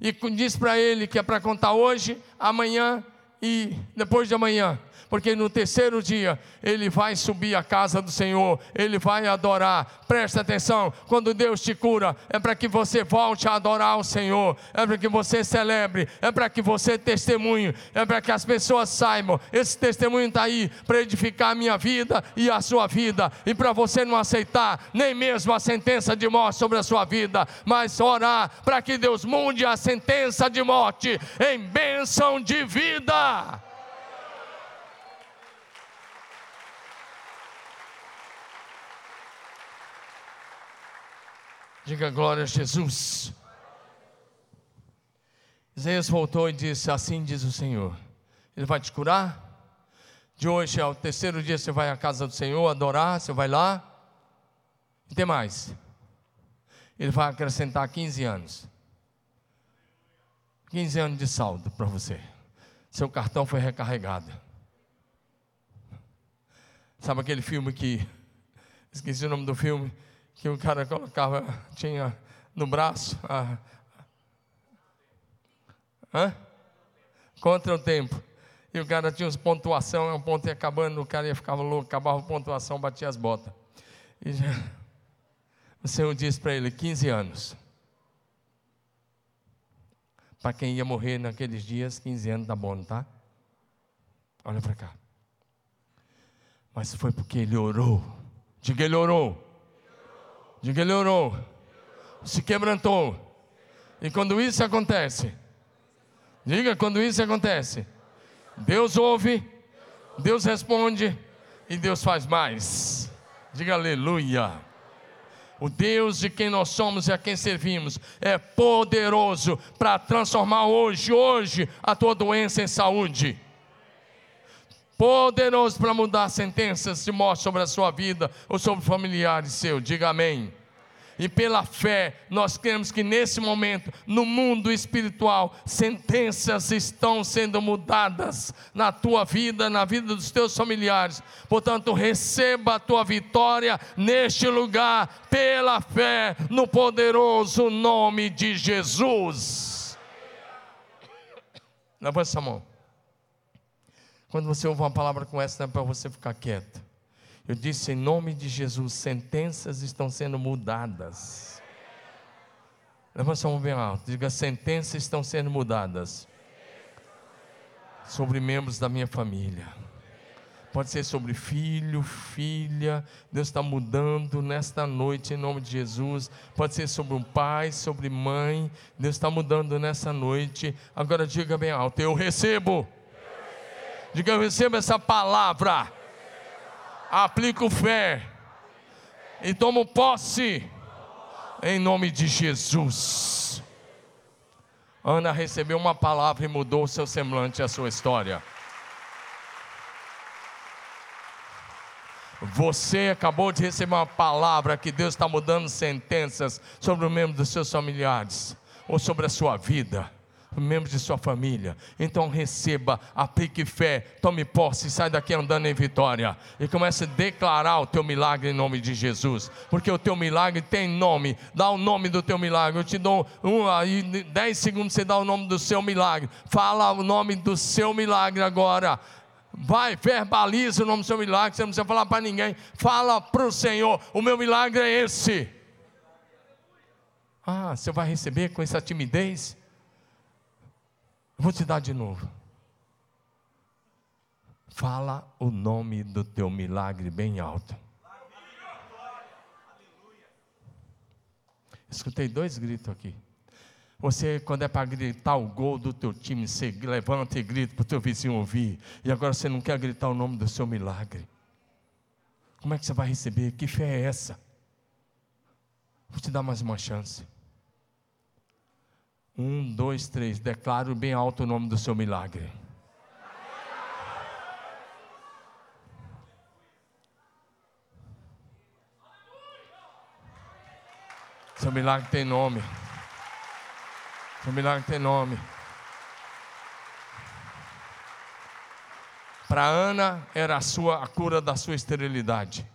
[SPEAKER 1] E diz para ele que é para contar hoje, amanhã e depois de amanhã porque no terceiro dia ele vai subir à casa do Senhor, ele vai adorar. Presta atenção, quando Deus te cura, é para que você volte a adorar o Senhor, é para que você celebre, é para que você testemunhe, é para que as pessoas saibam. Esse testemunho está aí para edificar a minha vida e a sua vida, e para você não aceitar nem mesmo a sentença de morte sobre a sua vida, mas orar para que Deus mude a sentença de morte em bênção de vida. Diga glória a Jesus. Isaías voltou e disse: Assim diz o Senhor: Ele vai te curar. De hoje ao terceiro dia você vai à casa do Senhor adorar, você vai lá. E tem mais. Ele vai acrescentar 15 anos. 15 anos de saldo para você. Seu cartão foi recarregado. Sabe aquele filme que. Esqueci o nome do filme que o cara colocava, tinha no braço, a, contra o tempo. E o cara tinha uns pontuação, o ponto ia acabando, o cara ia ficava louco, acabava a pontuação, batia as botas. E já, o Senhor disse para ele: 15 anos. Para quem ia morrer naqueles dias, 15 anos tá bom, tá? Olha para cá. Mas foi porque ele orou. Diga, ele orou. Diga, ele orou, se quebrantou. E quando isso acontece, diga, quando isso acontece, Deus ouve, Deus responde e Deus faz mais. Diga aleluia. O Deus de quem nós somos e a quem servimos é poderoso para transformar hoje, hoje, a tua doença em saúde. Poderoso para mudar sentenças de morte sobre a sua vida ou sobre familiares seus. Diga amém e pela fé, nós cremos que nesse momento, no mundo espiritual, sentenças estão sendo mudadas na tua vida, na vida dos teus familiares. Portanto, receba a tua vitória neste lugar, pela fé, no poderoso nome de Jesus. Levanta essa mão. Quando você ouve uma palavra com essa, não é para você ficar quieto. Eu disse em nome de Jesus: sentenças estão sendo mudadas. Levanta sua mão bem alto. Diga: sentenças estão sendo mudadas sobre membros da minha família. Pode ser sobre filho, filha. Deus está mudando nesta noite em nome de Jesus. Pode ser sobre um pai, sobre mãe. Deus está mudando nessa noite. Agora diga bem alto: eu recebo. Diga: eu recebo essa palavra aplico fé e tomo posse em nome de Jesus. Ana recebeu uma palavra e mudou o seu semblante e a sua história. Você acabou de receber uma palavra que Deus está mudando sentenças sobre o membro dos seus familiares ou sobre a sua vida membros de sua família. Então receba, aplique fé, tome posse, sai daqui andando em vitória e comece a declarar o teu milagre em nome de Jesus, porque o teu milagre tem nome. Dá o nome do teu milagre. Eu te dou um aí dez segundos você dá o nome do seu milagre. Fala o nome do seu milagre agora. Vai, verbaliza o nome do seu milagre. Você não precisa falar para ninguém. Fala para o Senhor: o meu milagre é esse. Ah, você vai receber com essa timidez? Vou te dar de novo. Fala o nome do teu milagre bem alto. Escutei dois gritos aqui. Você, quando é para gritar o gol do teu time, você levanta e grita para o teu vizinho ouvir. E agora você não quer gritar o nome do seu milagre. Como é que você vai receber? Que fé é essa? Vou te dar mais uma chance. Um, dois, três. Declaro bem alto o nome do seu milagre. Seu milagre tem nome. Seu milagre tem nome. Para Ana era a, sua, a cura da sua esterilidade.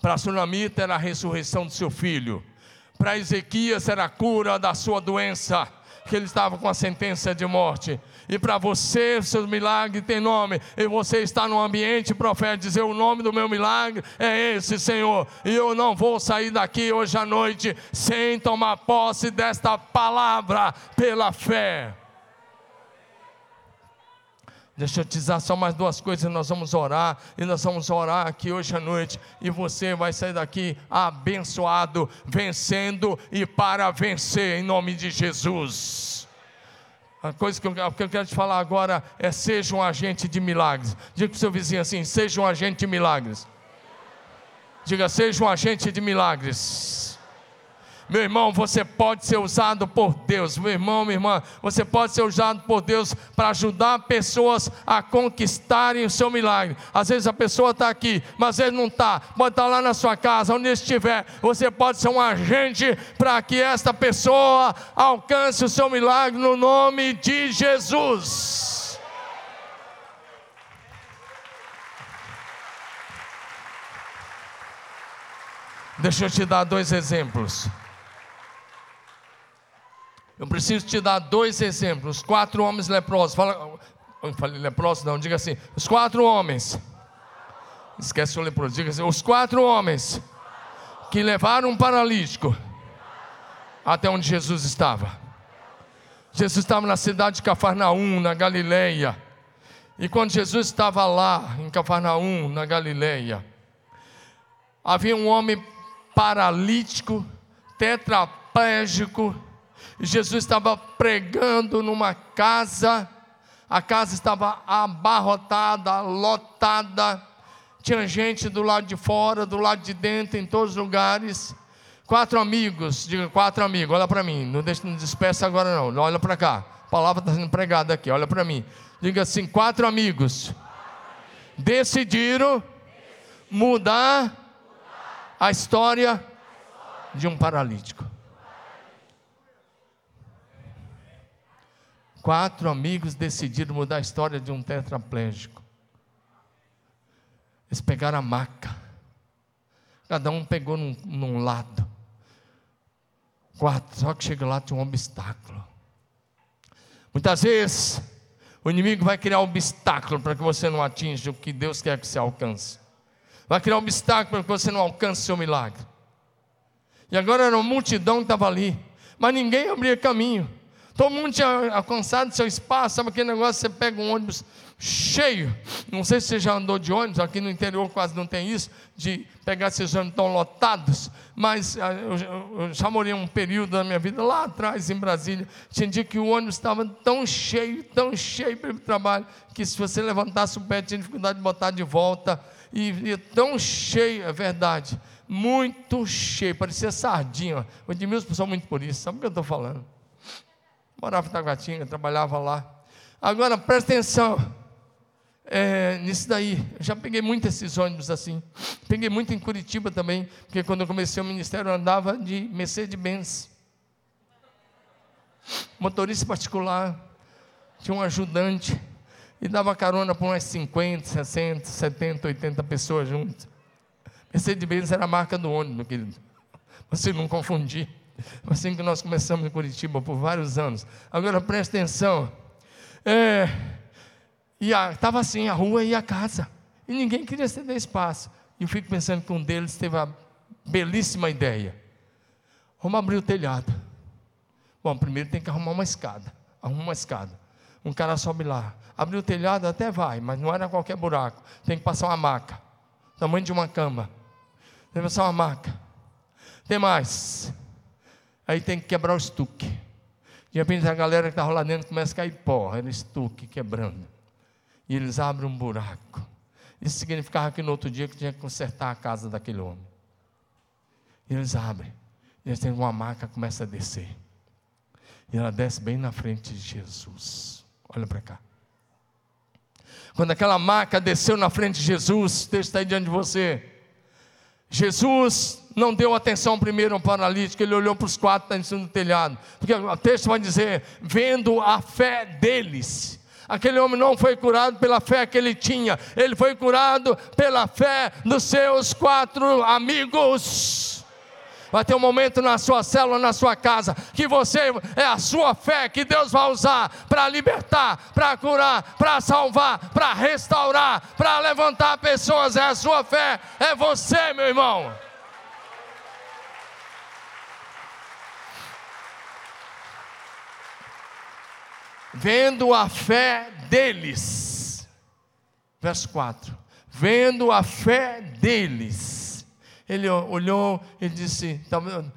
[SPEAKER 1] Para a Sunamita era a ressurreição do seu filho. Para Ezequias era a cura da sua doença, que ele estava com a sentença de morte. E para você, seu milagre tem nome. E você está no ambiente profético, dizer: O nome do meu milagre é esse, Senhor. E eu não vou sair daqui hoje à noite sem tomar posse desta palavra pela fé. Deixa eu te dizer só mais duas coisas, nós vamos orar, e nós vamos orar aqui hoje à noite, e você vai sair daqui abençoado, vencendo e para vencer, em nome de Jesus. A coisa que eu, que eu quero te falar agora é: seja um agente de milagres. Diga para o seu vizinho assim: seja um agente de milagres. Diga, seja um agente de milagres. Meu irmão, você pode ser usado por Deus. Meu irmão, minha irmã, você pode ser usado por Deus para ajudar pessoas a conquistarem o seu milagre. Às vezes a pessoa está aqui, mas vezes não está. Pode estar tá lá na sua casa, onde estiver. Você pode ser um agente para que esta pessoa alcance o seu milagre no nome de Jesus. Deixa eu te dar dois exemplos. Preciso te dar dois exemplos. Quatro homens leprosos. Fala, eu falei leprosos, não, diga assim. Os quatro homens. Esquece o leproso, diga assim. Os quatro homens que levaram um paralítico até onde Jesus estava. Jesus estava na cidade de Cafarnaum, na Galileia. E quando Jesus estava lá, em Cafarnaum, na Galileia, havia um homem paralítico, tetraplégico, Jesus estava pregando numa casa, a casa estava abarrotada, lotada, tinha gente do lado de fora, do lado de dentro, em todos os lugares. Quatro amigos, diga quatro amigos, olha para mim, não, deixa, não despeça agora não, olha para cá, a palavra está sendo pregada aqui, olha para mim. Diga assim: quatro amigos decidiram mudar a história de um paralítico. Quatro amigos decidiram mudar a história de um tetraplégico. Eles pegaram a maca. Cada um pegou num, num lado. Quatro, só que chega lá tinha um obstáculo. Muitas vezes, o inimigo vai criar um obstáculo para que você não atinja o que Deus quer que você alcance. Vai criar um obstáculo para que você não alcance o seu milagre. E agora era uma multidão que estava ali, mas ninguém abria caminho. Todo mundo tinha alcançado seu espaço, sabe aquele negócio? Você pega um ônibus cheio. Não sei se você já andou de ônibus, aqui no interior quase não tem isso, de pegar esses ônibus tão lotados, mas ah, eu, já morei um período da minha vida lá atrás, em Brasília. Tinha dia que o ônibus estava tão cheio, tão cheio para o trabalho, que se você levantasse o pé, tinha dificuldade de botar de volta. E, e tão cheio, é verdade, muito cheio, parecia sardinha. O Edmilson passou muito por isso, sabe o que eu estou falando? Morava em Taguatinga, trabalhava lá. Agora, presta atenção é, nisso daí. Eu já peguei muito esses ônibus assim. Peguei muito em Curitiba também, porque quando eu comecei o ministério eu andava de Mercedes-Benz. Motorista particular, tinha um ajudante e dava carona para umas 50, 60, 70, 80 pessoas juntas. Mercedes-Benz era a marca do ônibus, querido. Você não confundir. Assim que nós começamos em Curitiba por vários anos. Agora presta atenção. É, e estava assim, a rua e a casa. E ninguém queria ceder espaço. E eu fico pensando que um deles teve a belíssima ideia. Vamos abrir o telhado. Bom, primeiro tem que arrumar uma escada. Arruma uma escada. Um cara sobe lá. Abrir o telhado até vai, mas não era qualquer buraco. Tem que passar uma maca. Tamanho de uma cama. Tem que passar uma maca. Tem mais. Aí tem que quebrar o estuque. De repente a galera que estava lá dentro começa a cair pó, era estuque quebrando. E eles abrem um buraco. Isso significava que no outro dia que tinha que consertar a casa daquele homem. E eles abrem. E eles têm uma maca começa a descer. E ela desce bem na frente de Jesus. Olha para cá. Quando aquela maca desceu na frente de Jesus, o texto está aí diante de você. Jesus não deu atenção primeiro ao paralítico, ele olhou para os quatro que estão em cima do telhado, porque o texto vai dizer: vendo a fé deles. Aquele homem não foi curado pela fé que ele tinha, ele foi curado pela fé dos seus quatro amigos. Vai ter um momento na sua célula, na sua casa, que você é a sua fé que Deus vai usar para libertar, para curar, para salvar, para restaurar, para levantar pessoas. É a sua fé, é você, meu irmão. Vendo a fé deles. Verso 4. Vendo a fé deles ele olhou e disse: tá vamos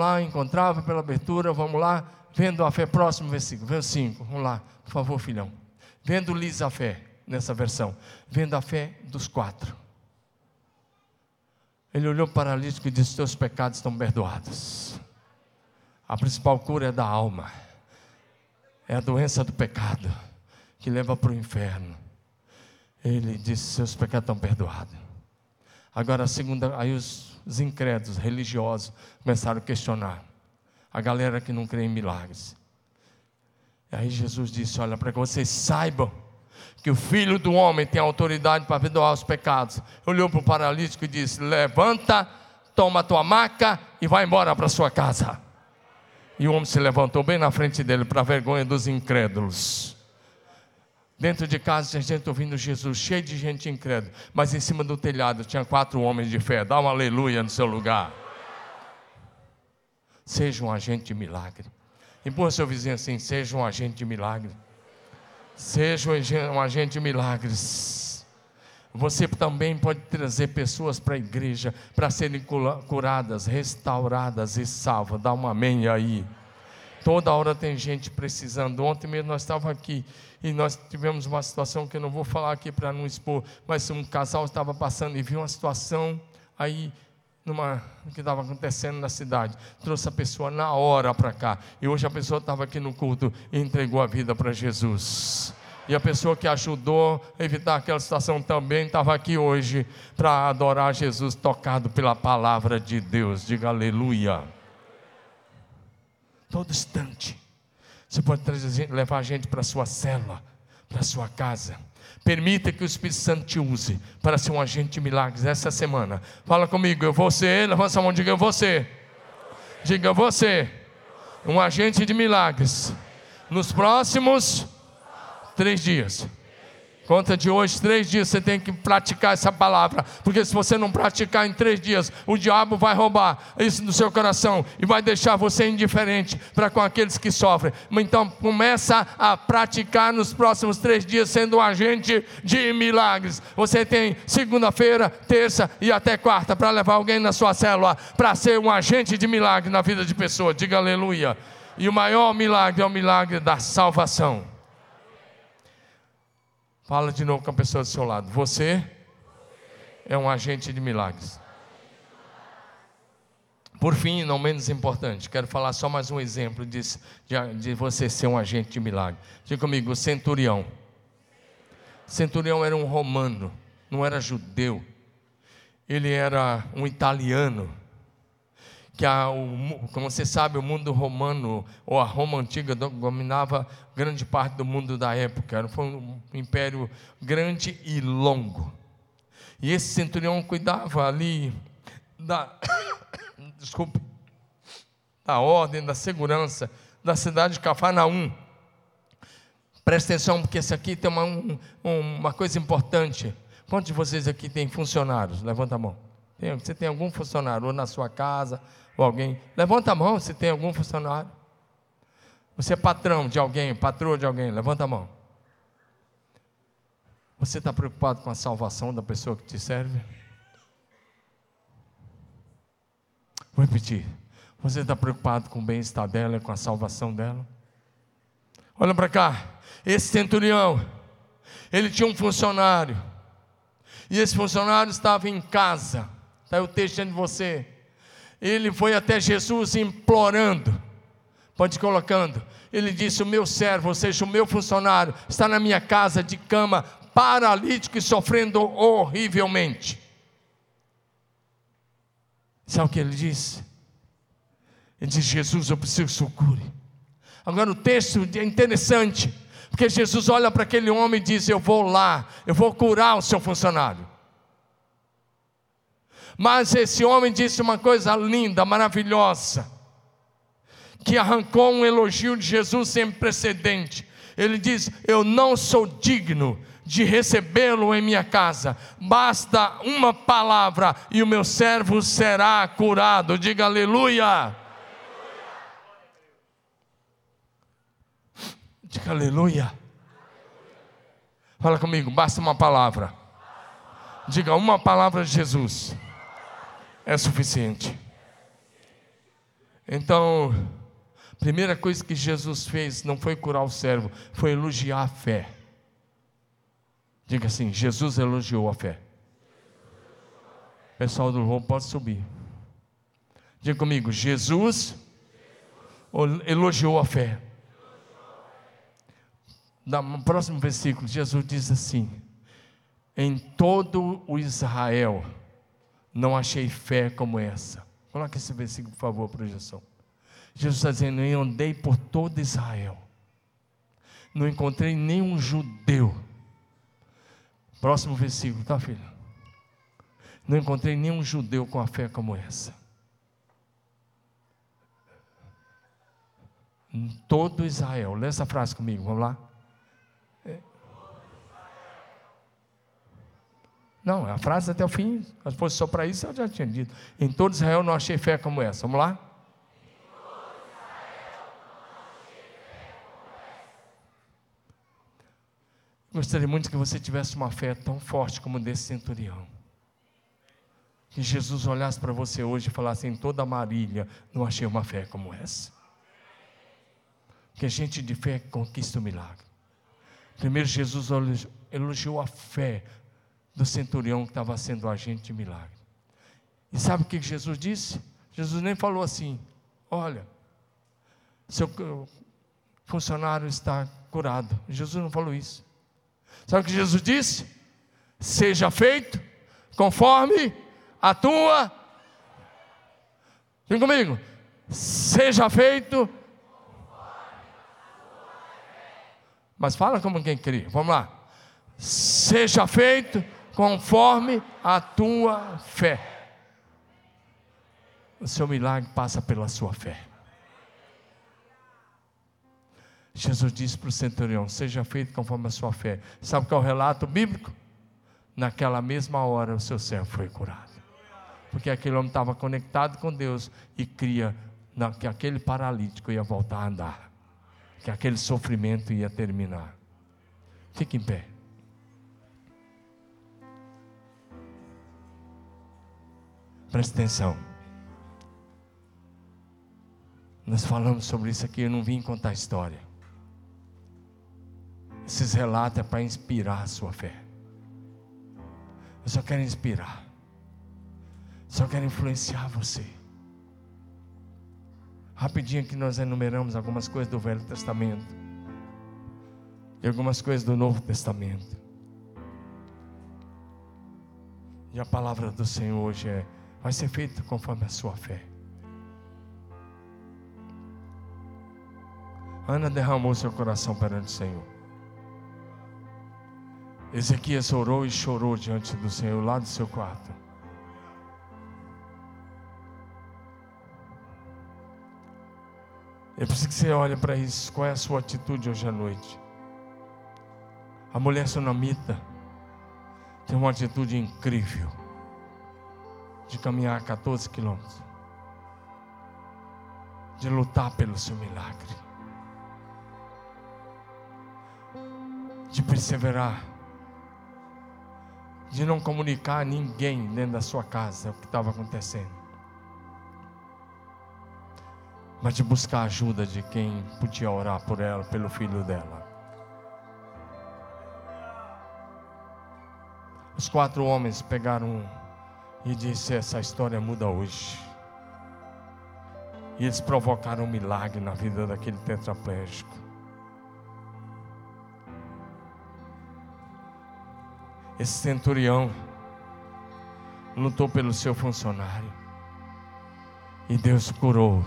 [SPEAKER 1] lá, encontrava pela abertura, vamos lá, vendo a fé, próximo versículo, verso 5, vamos lá, por favor, filhão. Vendo-lhes a fé, nessa versão, vendo a fé dos quatro. Ele olhou para o paralítico e disse: Teus pecados estão perdoados. A principal cura é da alma, é a doença do pecado que leva para o inferno. Ele disse: Seus pecados estão perdoados. Agora, a segunda, aí os, os incrédulos religiosos começaram a questionar. A galera que não crê em milagres. Aí Jesus disse: Olha, para que vocês saibam que o filho do homem tem autoridade para perdoar os pecados. Olhou para o paralítico e disse: Levanta, toma a tua maca e vai embora para sua casa. E o homem se levantou bem na frente dele, para a vergonha dos incrédulos. Dentro de casa tinha gente ouvindo Jesus, cheio de gente incrédula. Mas em cima do telhado tinha quatro homens de fé. Dá um aleluia no seu lugar. Seja um agente de milagre. Empurra seu vizinho assim: seja um agente de milagre. Seja um agente de milagres. Você também pode trazer pessoas para a igreja para serem curadas, restauradas e salvas. Dá um amém aí. Toda hora tem gente precisando. Ontem mesmo nós estávamos aqui e nós tivemos uma situação que eu não vou falar aqui para não expor, mas um casal estava passando e viu uma situação aí numa que estava acontecendo na cidade. Trouxe a pessoa na hora para cá. E hoje a pessoa estava aqui no culto e entregou a vida para Jesus. E a pessoa que ajudou a evitar aquela situação também estava aqui hoje para adorar Jesus, tocado pela palavra de Deus. Diga aleluia todo instante. Você pode trazer, levar a gente para a sua cela, para a sua casa. Permita que o Espírito Santo te use para ser um agente de milagres essa semana. Fala comigo, eu vou ser, levanta a mão, diga eu vou ser. Diga eu vou ser um agente de milagres nos próximos três dias. Conta de hoje, três dias, você tem que praticar essa palavra, porque se você não praticar em três dias, o diabo vai roubar isso do seu coração e vai deixar você indiferente para com aqueles que sofrem. Então, começa a praticar nos próximos três dias, sendo um agente de milagres. Você tem segunda-feira, terça e até quarta para levar alguém na sua célula para ser um agente de milagre na vida de pessoas. Diga aleluia. E o maior milagre é o milagre da salvação. Fala de novo com a pessoa do seu lado. Você é um agente de milagres. Por fim, não menos importante, quero falar só mais um exemplo de, de, de você ser um agente de milagre. Diga comigo, o centurião. Centurião era um romano, não era judeu. Ele era um italiano que a, o, como você sabe, o mundo romano, ou a Roma antiga, dominava grande parte do mundo da época. Foi um império grande e longo. E esse centurião cuidava ali da, desculpe, da ordem, da segurança da cidade de Cafarnaum. Presta atenção, porque esse aqui tem uma, um, uma coisa importante. Quantos de vocês aqui têm funcionários? Levanta a mão. Você tem algum funcionário, ou na sua casa, ou alguém. Levanta a mão se tem algum funcionário. Você é patrão de alguém, patroa de alguém, levanta a mão. Você está preocupado com a salvação da pessoa que te serve? Vou repetir. Você está preocupado com o bem-estar dela, com a salvação dela? Olha para cá. Esse centurião, ele tinha um funcionário. E esse funcionário estava em casa. Está o texto de você ele foi até Jesus implorando, pode colocando. Ele disse: O meu servo, ou seja, o meu funcionário, está na minha casa de cama, paralítico e sofrendo horrivelmente. Sabe o que ele disse? Ele disse: Jesus, eu preciso que o cure. Agora o texto é interessante, porque Jesus olha para aquele homem e diz: Eu vou lá, eu vou curar o seu funcionário. Mas esse homem disse uma coisa linda, maravilhosa, que arrancou um elogio de Jesus sem precedente. Ele diz: Eu não sou digno de recebê-lo em minha casa. Basta uma palavra e o meu servo será curado. Diga aleluia. Diga aleluia. Fala comigo, basta uma palavra. Diga uma palavra de Jesus. É suficiente. Então, primeira coisa que Jesus fez não foi curar o servo, foi elogiar a fé. Diga assim: Jesus elogiou a fé. Pessoal do louvor pode subir. Diga comigo: Jesus elogiou a fé. No próximo versículo, Jesus diz assim: Em todo o Israel não achei fé como essa. Coloque esse versículo, por favor, projeção. Jesus está dizendo: Eu andei por todo Israel, não encontrei nenhum judeu Próximo versículo, tá, filho? Não encontrei nenhum judeu com a fé como essa. Em todo Israel. Lê essa frase comigo, vamos lá. Não, a frase até o fim, se fosse só para isso, eu já tinha dito. Em todo Israel não achei fé como essa. Vamos lá? Gostaria muito que você tivesse uma fé tão forte como desse centurião. Que Jesus olhasse para você hoje e falasse: em toda a Marília, não achei uma fé como essa. Que a gente de fé conquista o milagre. Primeiro, Jesus elogiou a fé do centurião que estava sendo agente de milagre. E sabe o que Jesus disse? Jesus nem falou assim: olha, seu funcionário está curado. Jesus não falou isso. Sabe o que Jesus disse? Seja feito conforme a tua. Vem comigo. Seja feito. Mas fala como quem crê. Vamos lá. Seja feito conforme a tua fé. O seu milagre passa pela sua fé. Jesus disse para o centurião: Seja feito conforme a sua fé. Sabe qual é o relato bíblico? Naquela mesma hora o seu servo foi curado. Porque aquele homem estava conectado com Deus e cria que aquele paralítico ia voltar a andar. Que aquele sofrimento ia terminar. Fique em pé. Preste atenção. Nós falamos sobre isso aqui, eu não vim contar história. Esses relatos é para inspirar a sua fé. Eu só quero inspirar. Só quero influenciar você. Rapidinho que nós enumeramos algumas coisas do Velho Testamento. E algumas coisas do Novo Testamento. E a palavra do Senhor hoje é: vai ser feita conforme a sua fé. Ana derramou seu coração perante o Senhor. Ezequias orou e chorou diante do Senhor lá do seu quarto. É preciso que você olhe para isso. Qual é a sua atitude hoje à noite? A mulher sonamita tem uma atitude incrível de caminhar 14 quilômetros, de lutar pelo seu milagre, de perseverar de não comunicar a ninguém dentro da sua casa o que estava acontecendo, mas de buscar a ajuda de quem podia orar por ela, pelo filho dela. Os quatro homens pegaram e disse: Essa história muda hoje. E eles provocaram um milagre na vida daquele tetraplégico. Esse centurião lutou pelo seu funcionário. E Deus curou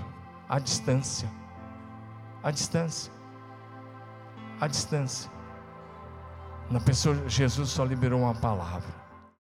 [SPEAKER 1] à distância. À distância. À distância. Na pessoa, Jesus só liberou uma palavra.